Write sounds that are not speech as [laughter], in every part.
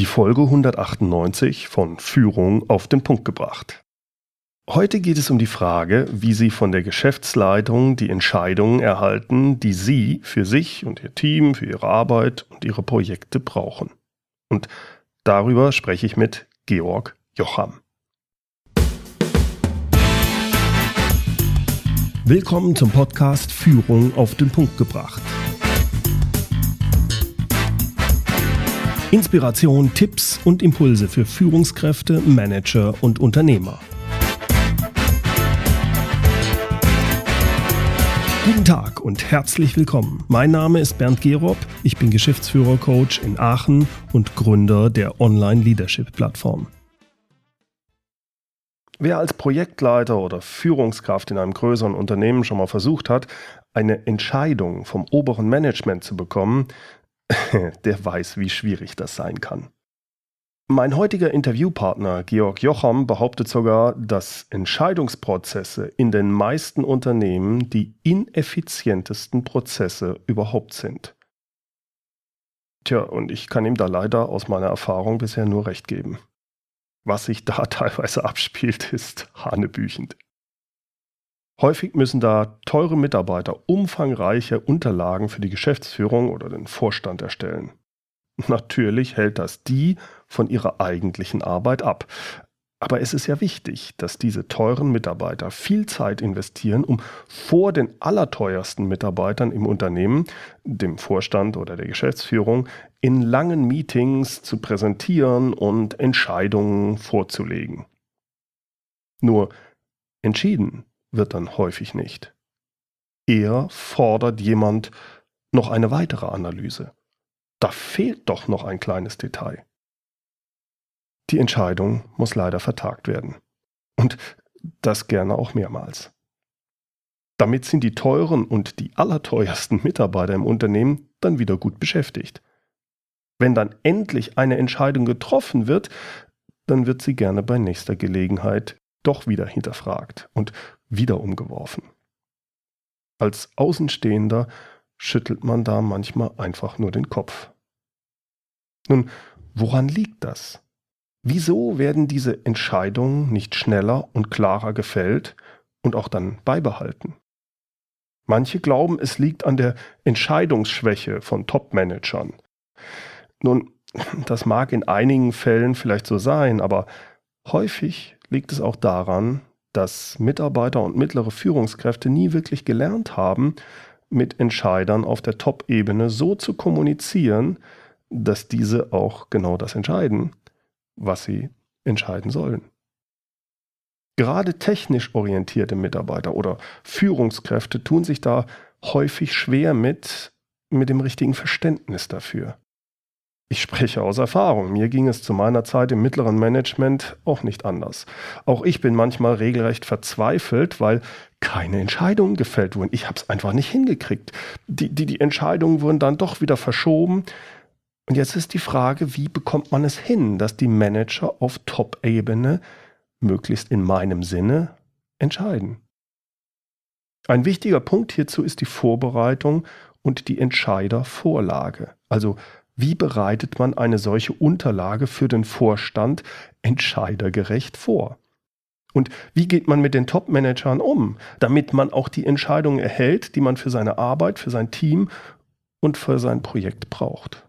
Die Folge 198 von Führung auf den Punkt gebracht. Heute geht es um die Frage, wie Sie von der Geschäftsleitung die Entscheidungen erhalten, die Sie für sich und Ihr Team, für Ihre Arbeit und Ihre Projekte brauchen. Und darüber spreche ich mit Georg Jocham. Willkommen zum Podcast Führung auf den Punkt gebracht. Inspiration, Tipps und Impulse für Führungskräfte, Manager und Unternehmer. Guten Tag und herzlich willkommen. Mein Name ist Bernd Gerob, ich bin Geschäftsführer-Coach in Aachen und Gründer der Online-Leadership-Plattform. Wer als Projektleiter oder Führungskraft in einem größeren Unternehmen schon mal versucht hat, eine Entscheidung vom oberen Management zu bekommen, [laughs] der weiß, wie schwierig das sein kann. Mein heutiger Interviewpartner Georg Jocham behauptet sogar, dass Entscheidungsprozesse in den meisten Unternehmen die ineffizientesten Prozesse überhaupt sind. Tja, und ich kann ihm da leider aus meiner Erfahrung bisher nur recht geben. Was sich da [laughs] teilweise abspielt, ist hanebüchend. Häufig müssen da teure Mitarbeiter umfangreiche Unterlagen für die Geschäftsführung oder den Vorstand erstellen. Natürlich hält das die von ihrer eigentlichen Arbeit ab. Aber es ist ja wichtig, dass diese teuren Mitarbeiter viel Zeit investieren, um vor den allerteuersten Mitarbeitern im Unternehmen, dem Vorstand oder der Geschäftsführung, in langen Meetings zu präsentieren und Entscheidungen vorzulegen. Nur entschieden wird dann häufig nicht. Eher fordert jemand noch eine weitere Analyse. Da fehlt doch noch ein kleines Detail. Die Entscheidung muss leider vertagt werden. Und das gerne auch mehrmals. Damit sind die teuren und die allerteuersten Mitarbeiter im Unternehmen dann wieder gut beschäftigt. Wenn dann endlich eine Entscheidung getroffen wird, dann wird sie gerne bei nächster Gelegenheit doch wieder hinterfragt und wieder umgeworfen. Als Außenstehender schüttelt man da manchmal einfach nur den Kopf. Nun, woran liegt das? Wieso werden diese Entscheidungen nicht schneller und klarer gefällt und auch dann beibehalten? Manche glauben, es liegt an der Entscheidungsschwäche von Top-Managern. Nun, das mag in einigen Fällen vielleicht so sein, aber häufig liegt es auch daran, dass Mitarbeiter und mittlere Führungskräfte nie wirklich gelernt haben, mit Entscheidern auf der Top-Ebene so zu kommunizieren, dass diese auch genau das entscheiden, was sie entscheiden sollen. Gerade technisch orientierte Mitarbeiter oder Führungskräfte tun sich da häufig schwer mit, mit dem richtigen Verständnis dafür. Ich spreche aus Erfahrung. Mir ging es zu meiner Zeit im mittleren Management auch nicht anders. Auch ich bin manchmal regelrecht verzweifelt, weil keine Entscheidungen gefällt wurden. Ich habe es einfach nicht hingekriegt. Die, die, die Entscheidungen wurden dann doch wieder verschoben. Und jetzt ist die Frage, wie bekommt man es hin, dass die Manager auf Top-Ebene möglichst in meinem Sinne entscheiden? Ein wichtiger Punkt hierzu ist die Vorbereitung und die Entscheidervorlage. Also wie bereitet man eine solche Unterlage für den Vorstand entscheidergerecht vor? Und wie geht man mit den Top-Managern um, damit man auch die Entscheidungen erhält, die man für seine Arbeit, für sein Team und für sein Projekt braucht?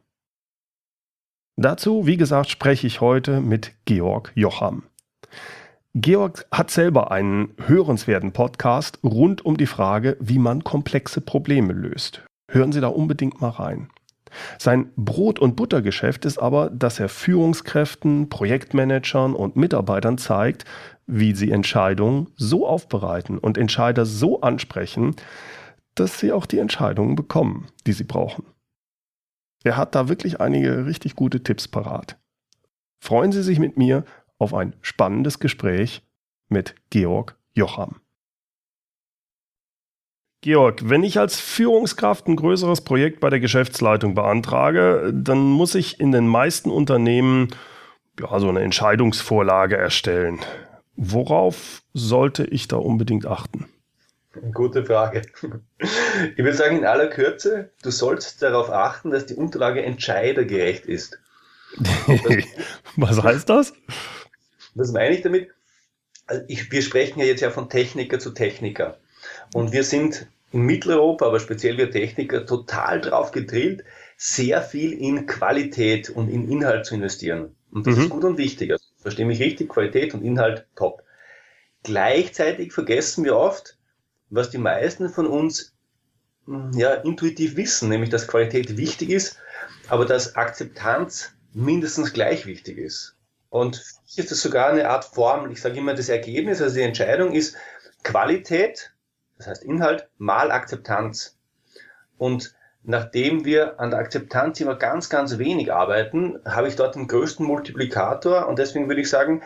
Dazu, wie gesagt, spreche ich heute mit Georg Jocham. Georg hat selber einen hörenswerten Podcast rund um die Frage, wie man komplexe Probleme löst. Hören Sie da unbedingt mal rein. Sein Brot- und Buttergeschäft ist aber, dass er Führungskräften, Projektmanagern und Mitarbeitern zeigt, wie sie Entscheidungen so aufbereiten und Entscheider so ansprechen, dass sie auch die Entscheidungen bekommen, die sie brauchen. Er hat da wirklich einige richtig gute Tipps parat. Freuen Sie sich mit mir auf ein spannendes Gespräch mit Georg Jocham. Georg, wenn ich als Führungskraft ein größeres Projekt bei der Geschäftsleitung beantrage, dann muss ich in den meisten Unternehmen ja, so eine Entscheidungsvorlage erstellen. Worauf sollte ich da unbedingt achten? Gute Frage. Ich würde sagen, in aller Kürze, du sollst darauf achten, dass die Unterlage entscheidergerecht ist. [laughs] Was heißt das? Was meine ich damit? Also ich, wir sprechen ja jetzt ja von Techniker zu Techniker. Und wir sind in Mitteleuropa, aber speziell wir Techniker, total drauf gedrillt, sehr viel in Qualität und in Inhalt zu investieren. Und das mhm. ist gut und wichtig. Also, verstehe mich richtig, Qualität und Inhalt top. Gleichzeitig vergessen wir oft, was die meisten von uns hm, ja, intuitiv wissen, nämlich dass Qualität wichtig ist, aber dass Akzeptanz mindestens gleich wichtig ist. Und für mich ist das sogar eine Art Formel. Ich sage immer, das Ergebnis, also die Entscheidung ist Qualität, das heißt Inhalt, mal Akzeptanz. Und nachdem wir an der Akzeptanz immer ganz, ganz wenig arbeiten, habe ich dort den größten Multiplikator und deswegen würde ich sagen,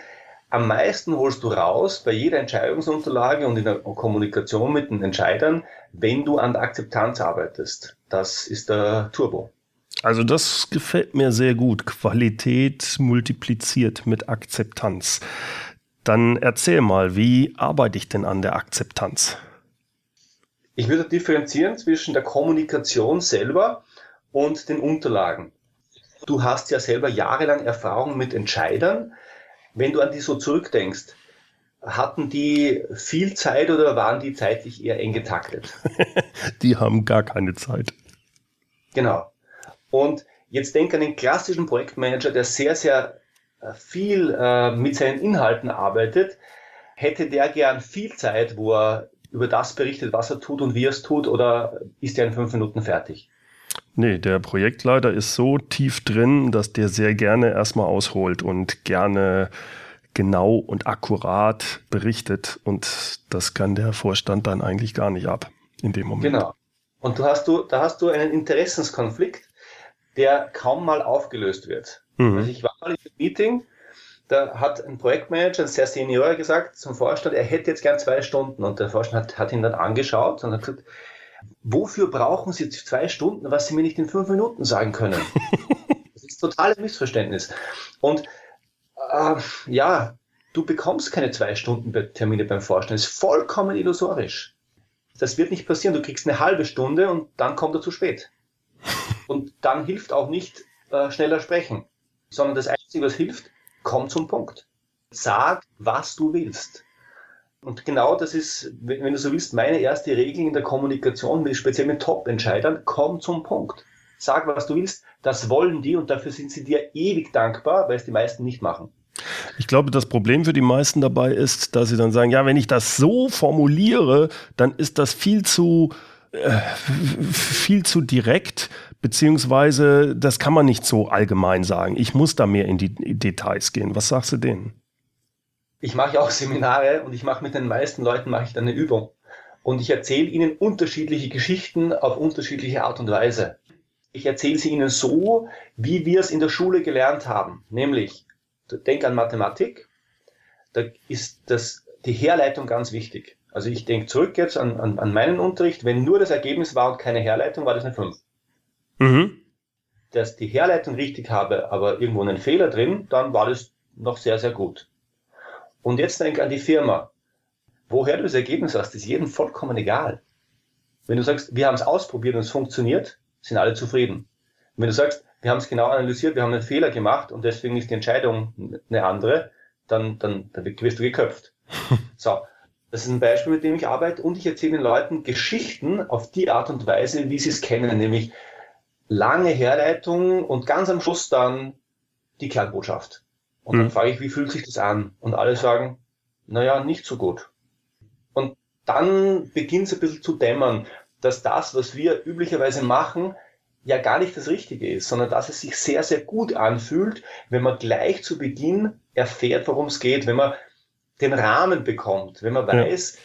am meisten holst du raus bei jeder Entscheidungsunterlage und in der Kommunikation mit den Entscheidern, wenn du an der Akzeptanz arbeitest. Das ist der Turbo. Also das gefällt mir sehr gut. Qualität multipliziert mit Akzeptanz. Dann erzähl mal, wie arbeite ich denn an der Akzeptanz? Ich würde differenzieren zwischen der Kommunikation selber und den Unterlagen. Du hast ja selber jahrelang Erfahrung mit Entscheidern. Wenn du an die so zurückdenkst, hatten die viel Zeit oder waren die zeitlich eher eng getaktet? [laughs] die haben gar keine Zeit. Genau. Und jetzt denk an den klassischen Projektmanager, der sehr, sehr äh, viel äh, mit seinen Inhalten arbeitet. Hätte der gern viel Zeit, wo er über das berichtet, was er tut und wie er es tut, oder ist er in fünf Minuten fertig? Nee, der Projektleiter ist so tief drin, dass der sehr gerne erstmal ausholt und gerne genau und akkurat berichtet. Und das kann der Vorstand dann eigentlich gar nicht ab in dem Moment. Genau. Und du hast du, da hast du einen Interessenskonflikt, der kaum mal aufgelöst wird. Mhm. Also ich war mal in einem Meeting da hat ein Projektmanager, ein sehr Senior, gesagt zum Vorstand, er hätte jetzt gern zwei Stunden. Und der Vorstand hat, hat ihn dann angeschaut und hat gesagt, wofür brauchen Sie zwei Stunden, was Sie mir nicht in fünf Minuten sagen können? [laughs] das ist ein totales Missverständnis. Und äh, ja, du bekommst keine zwei Stunden Termine beim Vorstand. Das ist vollkommen illusorisch. Das wird nicht passieren. Du kriegst eine halbe Stunde und dann kommt er zu spät. [laughs] Und dann hilft auch nicht äh, schneller sprechen, sondern das Einzige, was hilft, komm zum Punkt. Sag, was du willst. Und genau das ist, wenn du so willst, meine erste Regel in der Kommunikation, speziell mit Top-Entscheidern, komm zum Punkt. Sag, was du willst, das wollen die und dafür sind sie dir ewig dankbar, weil es die meisten nicht machen. Ich glaube, das Problem für die meisten dabei ist, dass sie dann sagen, ja, wenn ich das so formuliere, dann ist das viel zu, äh, viel zu direkt, beziehungsweise das kann man nicht so allgemein sagen. Ich muss da mehr in die Details gehen. Was sagst du denen? Ich mache auch Seminare und ich mache mit den meisten Leuten mache ich dann eine Übung und ich erzähle ihnen unterschiedliche Geschichten auf unterschiedliche Art und Weise. Ich erzähle sie ihnen so, wie wir es in der Schule gelernt haben, nämlich denk an Mathematik, da ist das die Herleitung ganz wichtig. Also ich denke zurück jetzt an, an, an meinen Unterricht, wenn nur das Ergebnis war und keine Herleitung, war das eine 5. Mhm. Dass die Herleitung richtig habe, aber irgendwo einen Fehler drin, dann war das noch sehr, sehr gut. Und jetzt denk an die Firma. Woher du das Ergebnis hast, ist jedem vollkommen egal. Wenn du sagst, wir haben es ausprobiert und es funktioniert, sind alle zufrieden. Und wenn du sagst, wir haben es genau analysiert, wir haben einen Fehler gemacht und deswegen ist die Entscheidung eine andere, dann, dann, dann wirst du geköpft. [laughs] So, das ist ein Beispiel, mit dem ich arbeite und ich erzähle den Leuten Geschichten auf die Art und Weise, wie sie es kennen, nämlich lange Herleitung und ganz am Schluss dann die Kernbotschaft. Und dann hm. frage ich, wie fühlt sich das an? Und alle sagen, naja, nicht so gut. Und dann beginnt es ein bisschen zu dämmern, dass das, was wir üblicherweise machen, ja gar nicht das Richtige ist, sondern dass es sich sehr, sehr gut anfühlt, wenn man gleich zu Beginn erfährt, worum es geht, wenn man den Rahmen bekommt, wenn man weiß, ja.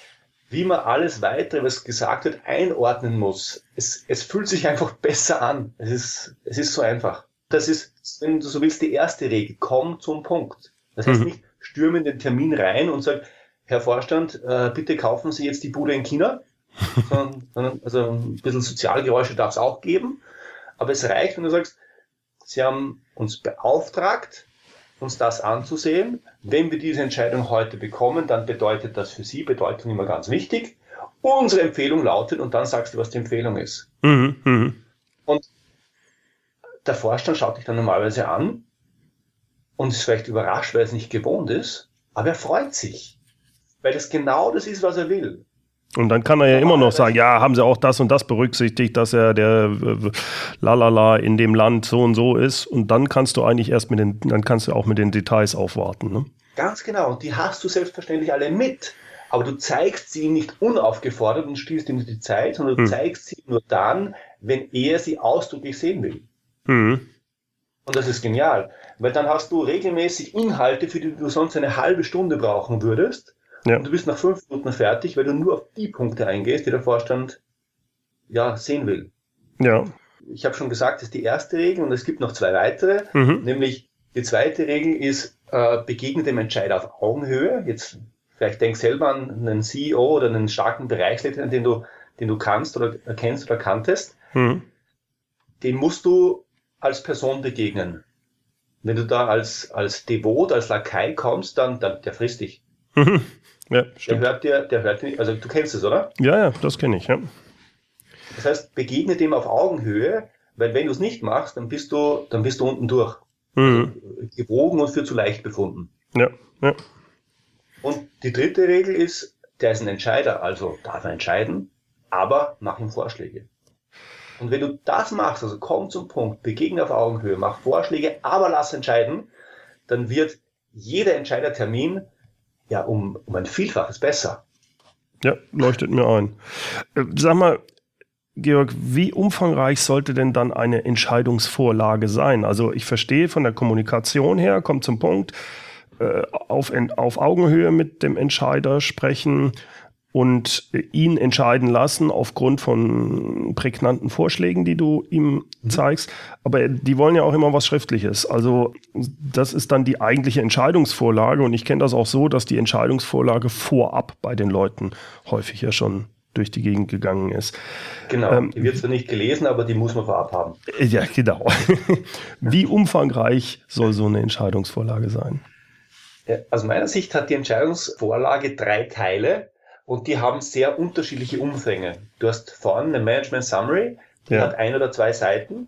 Wie man alles weitere, was gesagt wird, einordnen muss. Es, es fühlt sich einfach besser an. Es ist, es ist so einfach. Das ist, wenn du so willst, die erste Regel. Komm zum Punkt. Das heißt mhm. nicht, stürme in den Termin rein und sag, Herr Vorstand, äh, bitte kaufen Sie jetzt die Bude in China. [laughs] sondern, also ein bisschen Sozialgeräusche darf es auch geben. Aber es reicht, wenn du sagst, Sie haben uns beauftragt, uns das anzusehen. Wenn wir diese Entscheidung heute bekommen, dann bedeutet das für Sie, Bedeutung immer ganz wichtig. Unsere Empfehlung lautet, und dann sagst du, was die Empfehlung ist. Mhm, mh. Und der Vorstand schaut dich dann normalerweise an und ist vielleicht überrascht, weil er es nicht gewohnt ist, aber er freut sich, weil es genau das ist, was er will. Und dann kann er ja immer noch sagen, ja, haben sie auch das und das berücksichtigt, dass er der äh, Lalala in dem Land so und so ist. Und dann kannst du eigentlich erst mit den, dann kannst du auch mit den Details aufwarten. Ne? Ganz genau. Und die hast du selbstverständlich alle mit. Aber du zeigst sie nicht unaufgefordert und stiehlst ihm die Zeit, sondern du hm. zeigst sie nur dann, wenn er sie ausdrücklich sehen will. Hm. Und das ist genial, weil dann hast du regelmäßig Inhalte, für die du sonst eine halbe Stunde brauchen würdest ja. Und du bist nach fünf Minuten fertig, weil du nur auf die Punkte eingehst, die der Vorstand ja sehen will. Ja. Ich habe schon gesagt, das ist die erste Regel und es gibt noch zwei weitere. Mhm. Nämlich die zweite Regel ist, äh, begegne dem Entscheider auf Augenhöhe. Jetzt vielleicht denk selber an einen CEO oder einen starken Bereichsleiter, den du, den du kannst oder kennst oder kanntest. Mhm. Den musst du als Person begegnen. Wenn du da als, als Devot, als Lakai kommst, dann, dann der frisst dich. Mhm. [laughs] Ja, stimmt. Der hört dir, der hört dir, also du kennst es, oder? Ja, ja, das kenne ich, ja. Das heißt, begegne dem auf Augenhöhe, weil wenn du es nicht machst, dann bist du, dann bist du unten durch. Mhm. Also, gewogen und für zu leicht befunden. Ja, ja. Und die dritte Regel ist, der ist ein Entscheider, also darf er entscheiden, aber mach ihm Vorschläge. Und wenn du das machst, also komm zum Punkt, begegne auf Augenhöhe, mach Vorschläge, aber lass entscheiden, dann wird jeder Entscheidertermin ja um, um ein Vielfaches besser. Ja, leuchtet mir ein. Äh, sag mal, Georg, wie umfangreich sollte denn dann eine Entscheidungsvorlage sein? Also ich verstehe von der Kommunikation her, kommt zum Punkt, äh, auf, auf Augenhöhe mit dem Entscheider sprechen, und ihn entscheiden lassen aufgrund von prägnanten Vorschlägen, die du ihm mhm. zeigst. Aber die wollen ja auch immer was Schriftliches. Also das ist dann die eigentliche Entscheidungsvorlage. Und ich kenne das auch so, dass die Entscheidungsvorlage vorab bei den Leuten häufig ja schon durch die Gegend gegangen ist. Genau, ähm, die wird zwar nicht gelesen, aber die muss man vorab haben. Ja, genau. [laughs] Wie umfangreich soll so eine Entscheidungsvorlage sein? Aus meiner Sicht hat die Entscheidungsvorlage drei Teile und die haben sehr unterschiedliche Umfänge. Du hast vorne eine Management Summary, die ja. hat ein oder zwei Seiten.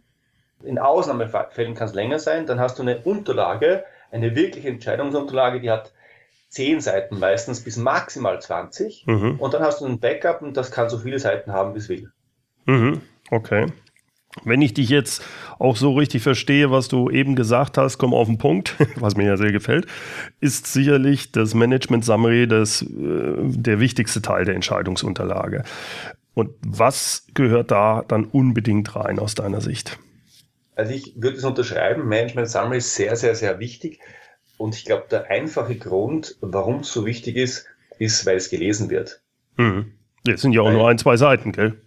In Ausnahmefällen kann es länger sein. Dann hast du eine Unterlage, eine wirkliche Entscheidungsunterlage, die hat zehn Seiten meistens bis maximal 20. Mhm. Und dann hast du ein Backup und das kann so viele Seiten haben, wie es will. Mhm. Okay. Wenn ich dich jetzt auch so richtig verstehe, was du eben gesagt hast, komm auf den Punkt, [laughs] was mir ja sehr gefällt, ist sicherlich das Management Summary das, äh, der wichtigste Teil der Entscheidungsunterlage. Und was gehört da dann unbedingt rein aus deiner Sicht? Also ich würde es unterschreiben, Management Summary ist sehr, sehr, sehr wichtig. Und ich glaube, der einfache Grund, warum es so wichtig ist, ist, weil es gelesen wird. Mhm. Das sind ja auch weil, nur ein, zwei Seiten, gell?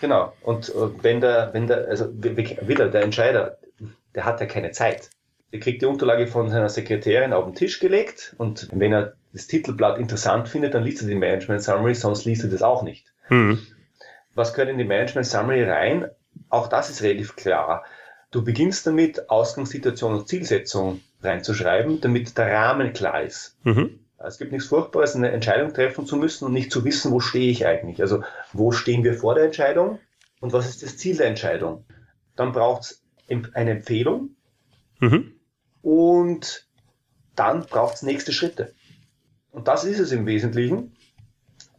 Genau. Und äh, wenn der, wenn der, also wieder der Entscheider, der hat ja keine Zeit. Der kriegt die Unterlage von seiner Sekretärin auf den Tisch gelegt und wenn er das Titelblatt interessant findet, dann liest er die Management Summary, sonst liest er das auch nicht. Mhm. Was gehört in die Management Summary rein? Auch das ist relativ klar. Du beginnst damit, Ausgangssituation und Zielsetzung reinzuschreiben, damit der Rahmen klar ist. Mhm. Es gibt nichts Furchtbares, eine Entscheidung treffen zu müssen und nicht zu wissen, wo stehe ich eigentlich. Also wo stehen wir vor der Entscheidung und was ist das Ziel der Entscheidung. Dann braucht es eine Empfehlung mhm. und dann braucht es nächste Schritte. Und das ist es im Wesentlichen.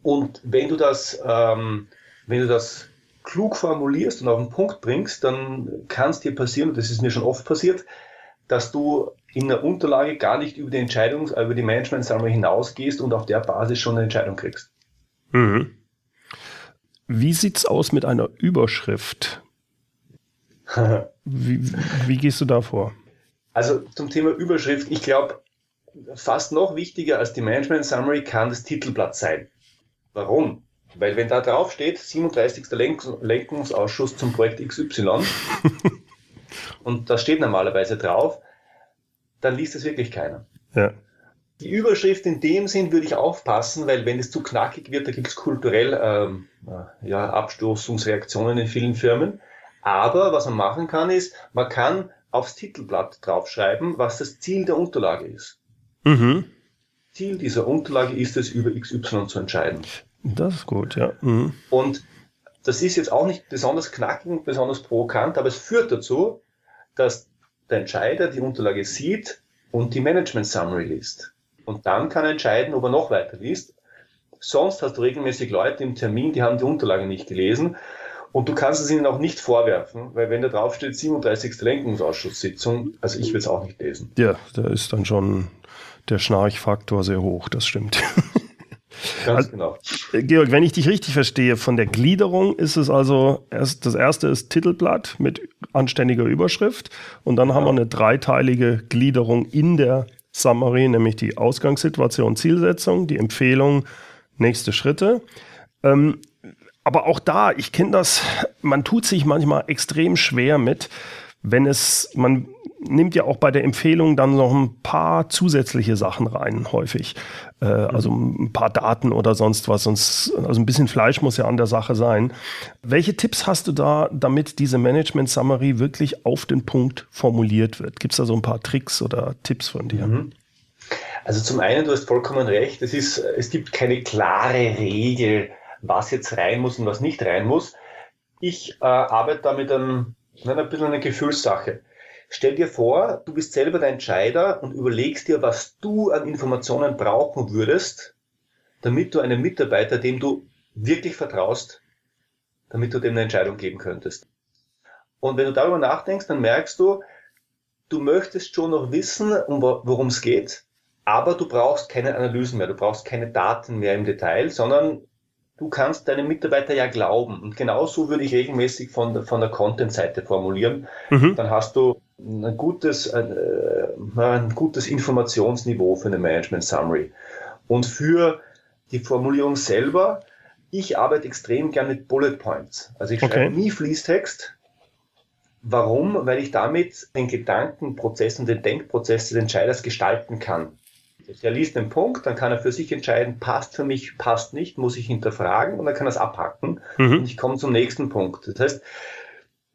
Und wenn du das, ähm, wenn du das klug formulierst und auf den Punkt bringst, dann kann es dir passieren, und das ist mir schon oft passiert, dass du in der Unterlage gar nicht über die Entscheidung, über die Management Summary hinausgehst und auf der Basis schon eine Entscheidung kriegst. Mhm. Wie sieht's aus mit einer Überschrift? [laughs] wie, wie gehst du da vor? Also zum Thema Überschrift, ich glaube, fast noch wichtiger als die Management Summary kann das Titelblatt sein. Warum? Weil wenn da drauf steht, 37. Lenkungsausschuss zum Projekt XY, [laughs] und das steht normalerweise drauf, dann liest es wirklich keiner. Ja. Die Überschrift in dem Sinn würde ich aufpassen, weil wenn es zu knackig wird, da gibt es kulturell ähm, äh, ja, Abstoßungsreaktionen in vielen Firmen. Aber was man machen kann, ist, man kann aufs Titelblatt draufschreiben, was das Ziel der Unterlage ist. Mhm. Ziel dieser Unterlage ist es, über XY zu entscheiden. Das ist gut, ja. Mhm. Und das ist jetzt auch nicht besonders knackig, besonders provokant, aber es führt dazu, dass der Entscheider die Unterlage sieht und die Management Summary liest. Und dann kann er entscheiden, ob er noch weiter liest. Sonst hast du regelmäßig Leute im Termin, die haben die Unterlage nicht gelesen. Und du kannst es ihnen auch nicht vorwerfen, weil wenn da drauf steht 37. Lenkungsausschusssitzung, also ich will es auch nicht lesen. Ja, da ist dann schon der Schnarchfaktor sehr hoch, das stimmt. [laughs] Ganz genau. Georg, wenn ich dich richtig verstehe, von der Gliederung ist es also, erst, das erste ist Titelblatt mit anständiger Überschrift und dann ja. haben wir eine dreiteilige Gliederung in der Summary, nämlich die Ausgangssituation, Zielsetzung, die Empfehlung, nächste Schritte. Ähm, aber auch da, ich kenne das, man tut sich manchmal extrem schwer mit, wenn es, man nimmt ja auch bei der Empfehlung dann noch ein paar zusätzliche Sachen rein, häufig. Äh. Also ein paar Daten oder sonst was. Sonst, also ein bisschen Fleisch muss ja an der Sache sein. Welche Tipps hast du da, damit diese Management Summary wirklich auf den Punkt formuliert wird? Gibt es da so ein paar Tricks oder Tipps von dir? Mhm. Also zum einen, du hast vollkommen recht, es, ist, es gibt keine klare Regel, was jetzt rein muss und was nicht rein muss. Ich äh, arbeite da mit einem, ein bisschen eine Gefühlssache. Stell dir vor, du bist selber der Entscheider und überlegst dir, was du an Informationen brauchen würdest, damit du einem Mitarbeiter, dem du wirklich vertraust, damit du dem eine Entscheidung geben könntest. Und wenn du darüber nachdenkst, dann merkst du, du möchtest schon noch wissen, um worum es geht, aber du brauchst keine Analysen mehr, du brauchst keine Daten mehr im Detail, sondern du kannst deinem Mitarbeiter ja glauben. Und genauso würde ich regelmäßig von, der, von der Content-Seite formulieren. Mhm. Dann hast du ein gutes, ein, äh, ein gutes Informationsniveau für eine Management Summary. Und für die Formulierung selber, ich arbeite extrem gern mit Bullet Points. Also ich okay. schreibe nie Fließtext. Warum? Weil ich damit den Gedankenprozess und den Denkprozess des Entscheiders gestalten kann. Er liest den Punkt, dann kann er für sich entscheiden, passt für mich, passt nicht, muss ich hinterfragen und dann kann er es abhacken mhm. und ich komme zum nächsten Punkt. Das heißt,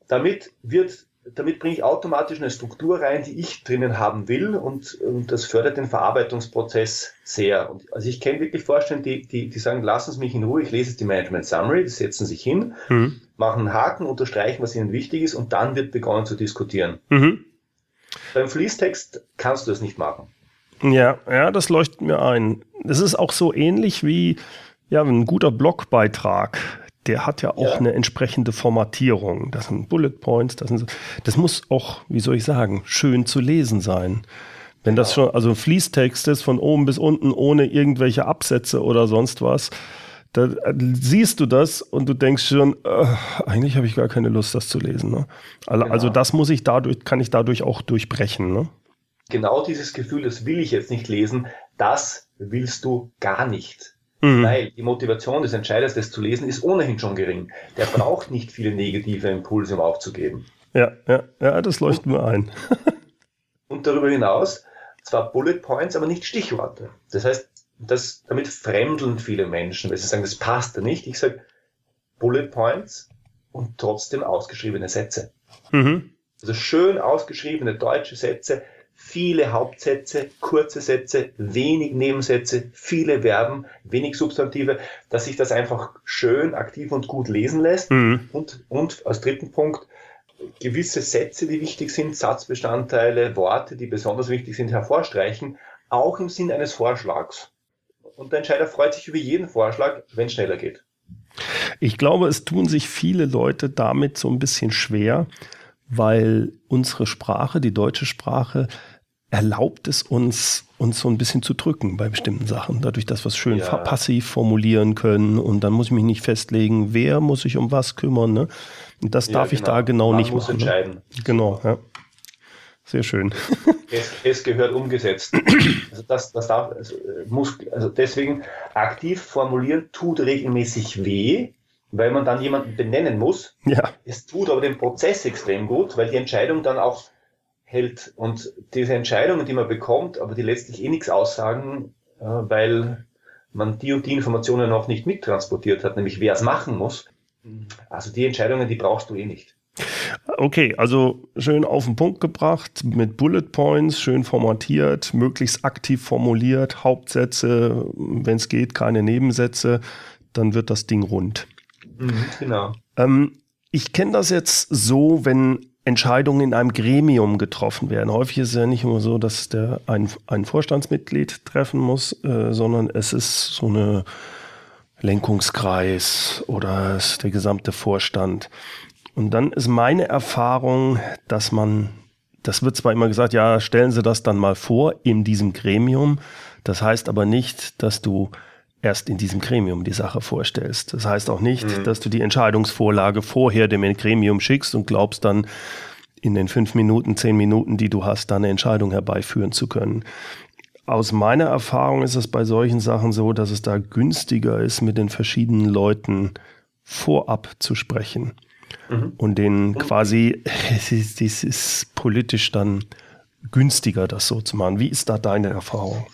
damit wird damit bringe ich automatisch eine Struktur rein, die ich drinnen haben will und, und das fördert den Verarbeitungsprozess sehr. Und also ich kenne wirklich Vorstände, die, die, die sagen, lassen Sie mich in Ruhe, ich lese jetzt die Management Summary, die setzen sich hin, mhm. machen einen Haken, unterstreichen, was ihnen wichtig ist und dann wird begonnen zu diskutieren. Mhm. Beim Fließtext kannst du das nicht machen. Ja, ja, das leuchtet mir ein. Es ist auch so ähnlich wie ja, ein guter Blogbeitrag der hat ja auch ja. eine entsprechende Formatierung. Das sind Bullet Points, das, sind, das muss auch, wie soll ich sagen, schön zu lesen sein. Wenn das schon, also Fließtext ist von oben bis unten ohne irgendwelche Absätze oder sonst was, da siehst du das und du denkst schon, äh, eigentlich habe ich gar keine Lust, das zu lesen. Ne? Also, genau. also das muss ich dadurch, kann ich dadurch auch durchbrechen. Ne? Genau dieses Gefühl, das will ich jetzt nicht lesen, das willst du gar nicht. Mhm. Weil die Motivation des Entscheiders, das zu lesen, ist ohnehin schon gering. Der braucht nicht viele negative Impulse, um aufzugeben. Ja, ja, ja, das leuchtet mir ein. [laughs] und darüber hinaus zwar Bullet Points, aber nicht Stichworte. Das heißt, das, damit fremdeln viele Menschen, weil sie sagen, das passt da nicht. Ich sage Bullet Points und trotzdem ausgeschriebene Sätze. Mhm. Also schön ausgeschriebene deutsche Sätze, viele Hauptsätze, kurze Sätze, wenig Nebensätze, viele Verben, wenig Substantive, dass sich das einfach schön, aktiv und gut lesen lässt. Mhm. Und, und als dritten Punkt, gewisse Sätze, die wichtig sind, Satzbestandteile, Worte, die besonders wichtig sind, hervorstreichen, auch im Sinn eines Vorschlags. Und der Entscheider freut sich über jeden Vorschlag, wenn es schneller geht. Ich glaube, es tun sich viele Leute damit so ein bisschen schwer, weil unsere Sprache, die deutsche Sprache, erlaubt es uns, uns so ein bisschen zu drücken bei bestimmten Sachen. Dadurch, dass wir es schön ja. passiv formulieren können und dann muss ich mich nicht festlegen, wer muss sich um was kümmern. Ne? Und das ja, darf genau. ich da genau Man nicht muss machen. Ne? Entscheiden. Genau, ja. Sehr schön. [laughs] Es, es, gehört umgesetzt. Also das, das darf, also muss, also deswegen aktiv formulieren tut regelmäßig weh, weil man dann jemanden benennen muss. Ja. Es tut aber den Prozess extrem gut, weil die Entscheidung dann auch hält. Und diese Entscheidungen, die man bekommt, aber die letztlich eh nichts aussagen, äh, weil man die und die Informationen noch nicht mittransportiert hat, nämlich wer es machen muss. Also die Entscheidungen, die brauchst du eh nicht. Okay, also schön auf den Punkt gebracht, mit Bullet Points, schön formatiert, möglichst aktiv formuliert, Hauptsätze, wenn es geht, keine Nebensätze, dann wird das Ding rund. Mhm, genau. Ähm, ich kenne das jetzt so, wenn Entscheidungen in einem Gremium getroffen werden. Häufig ist es ja nicht nur so, dass der ein, ein Vorstandsmitglied treffen muss, äh, sondern es ist so eine Lenkungskreis oder der gesamte Vorstand. Und dann ist meine Erfahrung, dass man, das wird zwar immer gesagt, ja, stellen Sie das dann mal vor in diesem Gremium. Das heißt aber nicht, dass du erst in diesem Gremium die Sache vorstellst. Das heißt auch nicht, mhm. dass du die Entscheidungsvorlage vorher dem Gremium schickst und glaubst dann in den fünf Minuten, zehn Minuten, die du hast, da eine Entscheidung herbeiführen zu können. Aus meiner Erfahrung ist es bei solchen Sachen so, dass es da günstiger ist, mit den verschiedenen Leuten vorab zu sprechen mhm. und denen quasi, [laughs] es ist, es ist politisch dann günstiger, das so zu machen. Wie ist da deine Erfahrung?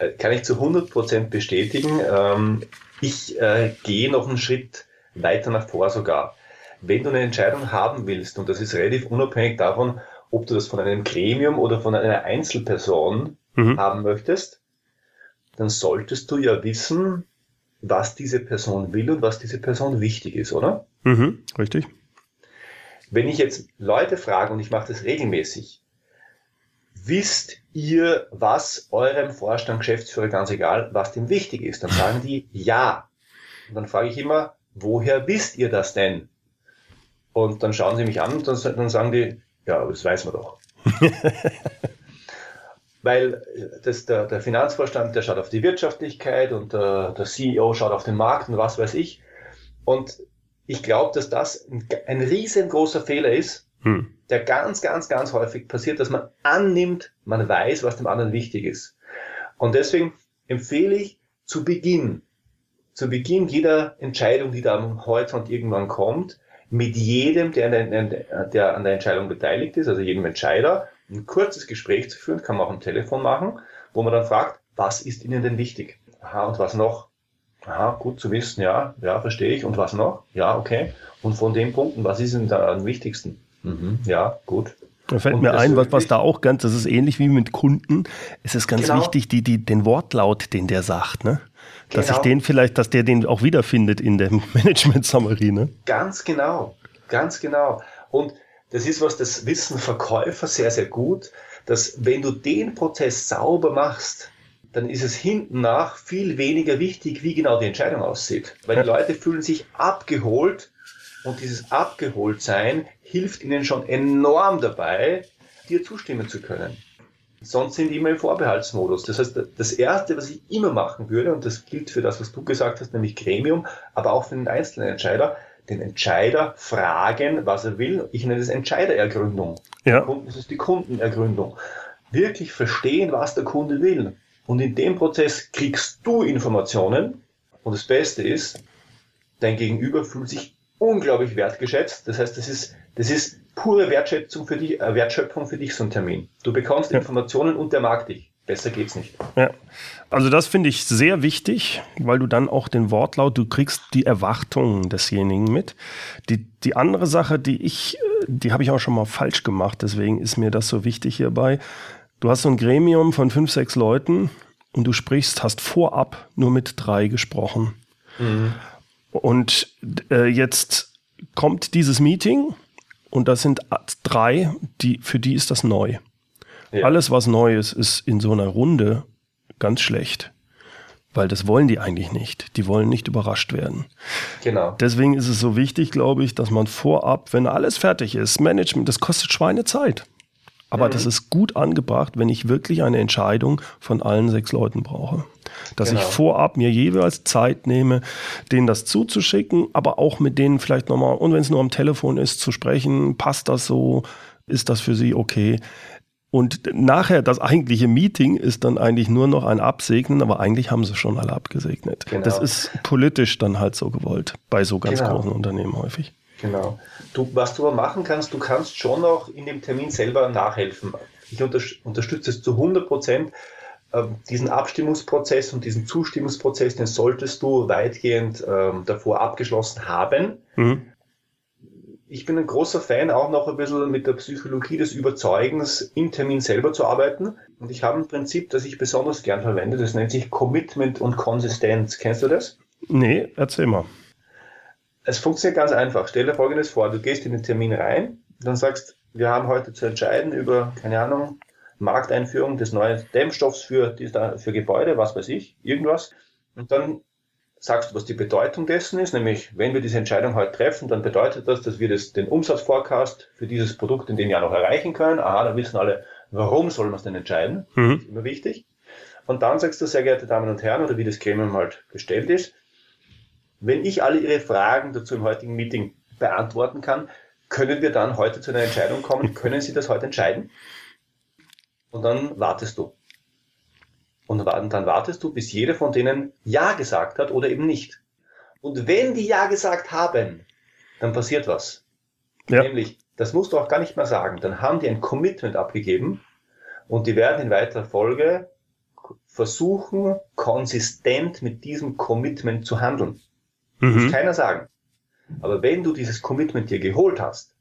Äh, kann ich zu 100% bestätigen. Ähm, ich äh, gehe noch einen Schritt weiter nach vor sogar. Wenn du eine Entscheidung haben willst, und das ist relativ unabhängig davon, ob du das von einem Gremium oder von einer Einzelperson mhm. haben möchtest, dann solltest du ja wissen, was diese Person will und was diese Person wichtig ist, oder? Mhm, richtig. Wenn ich jetzt Leute frage, und ich mache das regelmäßig, wisst ihr, was eurem Vorstand, Geschäftsführer, ganz egal, was dem wichtig ist? Dann sagen die [laughs] ja. Und dann frage ich immer, woher wisst ihr das denn? Und dann schauen sie mich an und dann, dann sagen die, ja, das weiß man doch. [laughs] Weil das, der, der, Finanzvorstand, der schaut auf die Wirtschaftlichkeit und der, der CEO schaut auf den Markt und was weiß ich. Und ich glaube, dass das ein, ein riesengroßer Fehler ist, hm. Der ganz, ganz, ganz häufig passiert, dass man annimmt, man weiß, was dem anderen wichtig ist. Und deswegen empfehle ich zu Beginn, zu Beginn jeder Entscheidung, die da am Horizont irgendwann kommt, mit jedem, der an, der, der an der Entscheidung beteiligt ist, also jedem Entscheider, ein kurzes Gespräch zu führen, kann man auch am Telefon machen, wo man dann fragt, was ist Ihnen denn wichtig? Aha, und was noch? Aha, gut zu wissen, ja, ja, verstehe ich. Und was noch? Ja, okay. Und von den Punkten, was ist Ihnen da am wichtigsten? Mhm, ja, gut. Da fällt und mir ein, was, was da auch ganz, das ist ähnlich wie mit Kunden. Es ist ganz genau. wichtig, die, die, den Wortlaut, den der sagt, ne? Dass genau. ich den vielleicht, dass der den auch wiederfindet in der [laughs] Management Summary, ne? Ganz genau. Ganz genau. Und das ist was, das wissen Verkäufer sehr, sehr gut, dass wenn du den Prozess sauber machst, dann ist es hinten nach viel weniger wichtig, wie genau die Entscheidung aussieht. Weil die Leute fühlen sich abgeholt und dieses Abgeholtsein hilft ihnen schon enorm dabei, dir zustimmen zu können. Sonst sind die immer im Vorbehaltsmodus. Das heißt, das Erste, was ich immer machen würde, und das gilt für das, was du gesagt hast, nämlich Gremium, aber auch für den einzelnen Entscheider, den Entscheider fragen, was er will. Ich nenne das Entscheiderergründung. Ja. Das ist die Kundenergründung. Wirklich verstehen, was der Kunde will. Und in dem Prozess kriegst du Informationen. Und das Beste ist, dein Gegenüber fühlt sich unglaublich wertgeschätzt. Das heißt, das ist, das ist pure Wertschätzung für dich, äh, Wertschöpfung für dich, so ein Termin. Du bekommst ja. Informationen und der mag dich. Besser geht's nicht. Ja. Also das finde ich sehr wichtig, weil du dann auch den Wortlaut, du kriegst die Erwartungen desjenigen mit. Die, die andere Sache, die ich, die habe ich auch schon mal falsch gemacht, deswegen ist mir das so wichtig hierbei. Du hast so ein Gremium von fünf, sechs Leuten und du sprichst, hast vorab nur mit drei gesprochen. Mhm. Und äh, jetzt kommt dieses Meeting und das sind drei, die, für die ist das neu. Ja. Alles, was neu ist, ist in so einer Runde ganz schlecht. Weil das wollen die eigentlich nicht. Die wollen nicht überrascht werden. Genau. Deswegen ist es so wichtig, glaube ich, dass man vorab, wenn alles fertig ist, Management, das kostet Schweinezeit. Aber mhm. das ist gut angebracht, wenn ich wirklich eine Entscheidung von allen sechs Leuten brauche. Dass genau. ich vorab mir jeweils Zeit nehme, denen das zuzuschicken, aber auch mit denen vielleicht nochmal, und wenn es nur am Telefon ist, zu sprechen, passt das so, ist das für sie okay? Und nachher, das eigentliche Meeting ist dann eigentlich nur noch ein Absegnen, aber eigentlich haben sie schon alle abgesegnet. Genau. Das ist politisch dann halt so gewollt, bei so ganz genau. großen Unternehmen häufig. Genau. Du, was du aber machen kannst, du kannst schon noch in dem Termin selber nachhelfen. Ich unter, unterstütze es zu 100 Prozent. Ähm, diesen Abstimmungsprozess und diesen Zustimmungsprozess, den solltest du weitgehend ähm, davor abgeschlossen haben. Mhm ich bin ein großer Fan, auch noch ein bisschen mit der Psychologie des Überzeugens im Termin selber zu arbeiten. Und ich habe ein Prinzip, das ich besonders gern verwende, das nennt sich Commitment und Konsistenz. Kennst du das? Nee, erzähl mal. Es funktioniert ganz einfach. Stell dir Folgendes vor, du gehst in den Termin rein, dann sagst, wir haben heute zu entscheiden über, keine Ahnung, Markteinführung des neuen Dämmstoffs für, für Gebäude, was weiß ich, irgendwas. Und dann sagst du, was die Bedeutung dessen ist, nämlich wenn wir diese Entscheidung heute treffen, dann bedeutet das, dass wir das, den Umsatzforecast für dieses Produkt in dem Jahr noch erreichen können. Aha, dann wissen alle, warum soll man es denn entscheiden? Mhm. Das ist immer wichtig. Und dann sagst du, sehr geehrte Damen und Herren, oder wie das Gremium halt bestellt ist, wenn ich alle Ihre Fragen dazu im heutigen Meeting beantworten kann, können wir dann heute zu einer Entscheidung kommen? [laughs] Können Sie das heute entscheiden? Und dann wartest du. Und dann wartest du, bis jeder von denen Ja gesagt hat oder eben nicht. Und wenn die Ja gesagt haben, dann passiert was. Ja. Nämlich, das musst du auch gar nicht mehr sagen. Dann haben die ein Commitment abgegeben und die werden in weiterer Folge versuchen, konsistent mit diesem Commitment zu handeln. Mhm. Muss keiner sagen. Aber wenn du dieses Commitment dir geholt hast,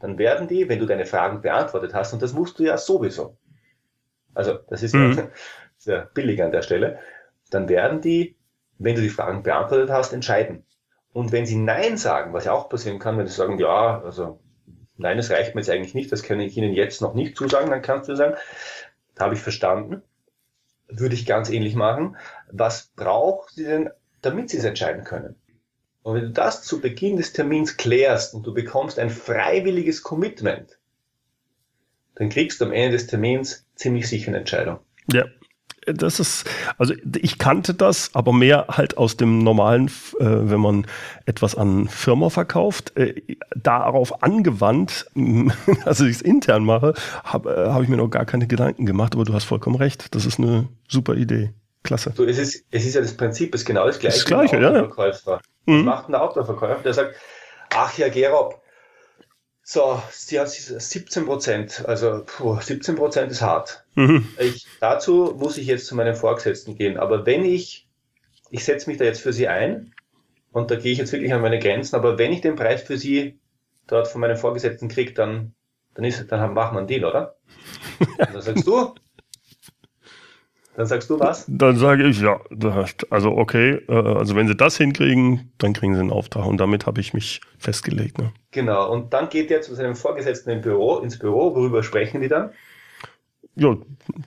dann werden die, wenn du deine Fragen beantwortet hast, und das musst du ja sowieso. Also, das ist mhm. ja [laughs] sehr billig an der Stelle, dann werden die, wenn du die Fragen beantwortet hast, entscheiden. Und wenn sie Nein sagen, was ja auch passieren kann, wenn sie sagen, ja, also nein, es reicht mir jetzt eigentlich nicht, das kann ich Ihnen jetzt noch nicht zusagen, dann kannst du sagen, habe ich verstanden, würde ich ganz ähnlich machen. Was braucht sie denn, damit sie es entscheiden können? Und wenn du das zu Beginn des Termins klärst und du bekommst ein freiwilliges Commitment, dann kriegst du am Ende des Termins ziemlich sicher eine Entscheidung. Ja, das ist, also ich kannte das, aber mehr halt aus dem normalen, äh, wenn man etwas an Firma verkauft, äh, darauf angewandt, [laughs] also ich es intern mache, habe äh, hab ich mir noch gar keine Gedanken gemacht, aber du hast vollkommen recht, das ist eine super Idee. Klasse. So, es, ist, es ist ja das Prinzip, es ist genau das gleiche. Das gleiche, ja. ja. Was mhm. macht ein Autoverkäufer? Der sagt, ach Herr Gerob, so, sie hat 17 Prozent, also puh, 17 Prozent ist hart. Mhm. Ich, dazu muss ich jetzt zu meinem Vorgesetzten gehen. Aber wenn ich, ich setze mich da jetzt für Sie ein und da gehe ich jetzt wirklich an meine Grenzen, aber wenn ich den Preis für Sie dort von meinem Vorgesetzten kriege, dann, dann, ist, dann machen wir einen Deal, oder? [laughs] Und dann sagst du, dann sagst du was? Dann sage ich, ja, also okay, äh, also wenn sie das hinkriegen, dann kriegen sie einen Auftrag und damit habe ich mich festgelegt. Ne? Genau, und dann geht er zu seinem Vorgesetzten im Büro, ins Büro, worüber sprechen die dann? Ja,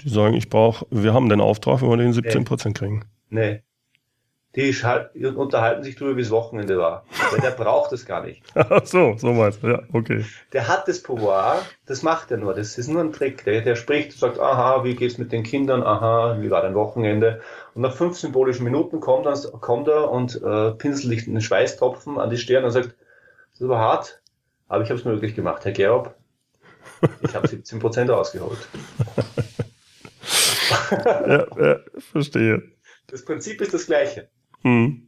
die sagen, ich brauche, wir haben den Auftrag, wenn wir den 17 Prozent kriegen. Nee, die unterhalten sich darüber, wie es Wochenende war. Weil der braucht es gar nicht. [laughs] Ach so, so meinst du, ja, okay. Der hat das Pouvoir, das macht er nur, das ist nur ein Trick. Der, der spricht, sagt, aha, wie geht's mit den Kindern, aha, wie war dein Wochenende? Und nach fünf symbolischen Minuten kommt, dann, kommt er und äh, pinselt sich einen Schweißtropfen an die Stirn und sagt, das war hart, aber ich habe es möglich gemacht, Herr Gerob. Ich habe 17 Prozent rausgeholt. [laughs] ja, ja, verstehe. Das Prinzip ist das gleiche. Hm.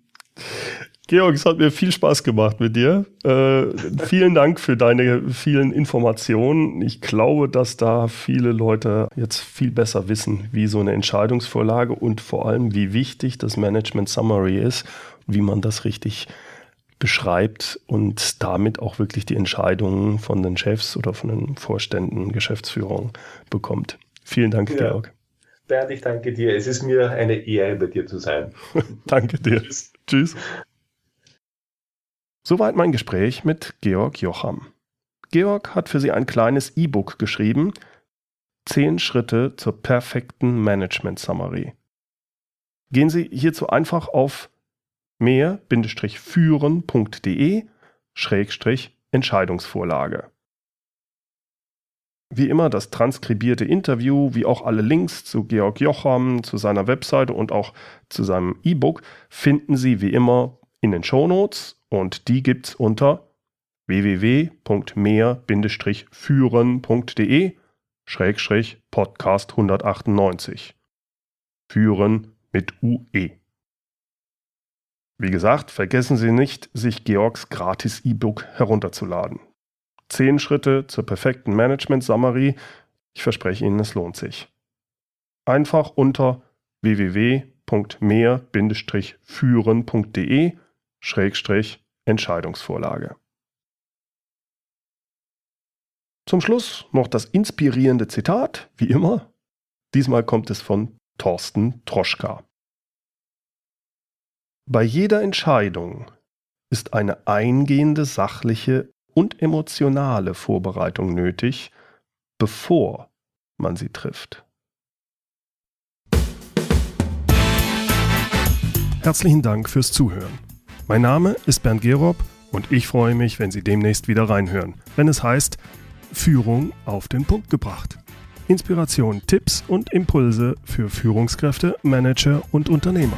Georg, es hat mir viel Spaß gemacht mit dir. Äh, vielen Dank für deine vielen Informationen. Ich glaube, dass da viele Leute jetzt viel besser wissen, wie so eine Entscheidungsvorlage und vor allem, wie wichtig das Management Summary ist, wie man das richtig beschreibt und damit auch wirklich die Entscheidungen von den Chefs oder von den Vorständen, Geschäftsführung bekommt. Vielen Dank, ja. Georg. Bernd, ich danke dir. Es ist mir eine Ehre, bei dir zu sein. [laughs] danke dir. Tschüss. Tschüss. Soweit mein Gespräch mit Georg Jocham. Georg hat für Sie ein kleines E-Book geschrieben. Zehn Schritte zur perfekten Management Summary. Gehen Sie hierzu einfach auf mehr-führen.de Entscheidungsvorlage. Wie immer das transkribierte Interview, wie auch alle Links zu Georg Jocham, zu seiner Webseite und auch zu seinem E-Book finden Sie wie immer in den Shownotes und die gibt's unter www.mehr-führen.de Schrägstrich Podcast 198. Führen mit UE. Wie gesagt, vergessen Sie nicht, sich Georgs gratis E-Book herunterzuladen. Zehn Schritte zur perfekten Management Summary. Ich verspreche Ihnen, es lohnt sich. Einfach unter www.mehr-führen.de Entscheidungsvorlage. Zum Schluss noch das inspirierende Zitat, wie immer. Diesmal kommt es von Thorsten Troschka. Bei jeder Entscheidung ist eine eingehende sachliche und emotionale Vorbereitung nötig, bevor man sie trifft. Herzlichen Dank fürs Zuhören. Mein Name ist Bernd Gerob und ich freue mich, wenn Sie demnächst wieder reinhören, wenn es heißt Führung auf den Punkt gebracht. Inspiration, Tipps und Impulse für Führungskräfte, Manager und Unternehmer.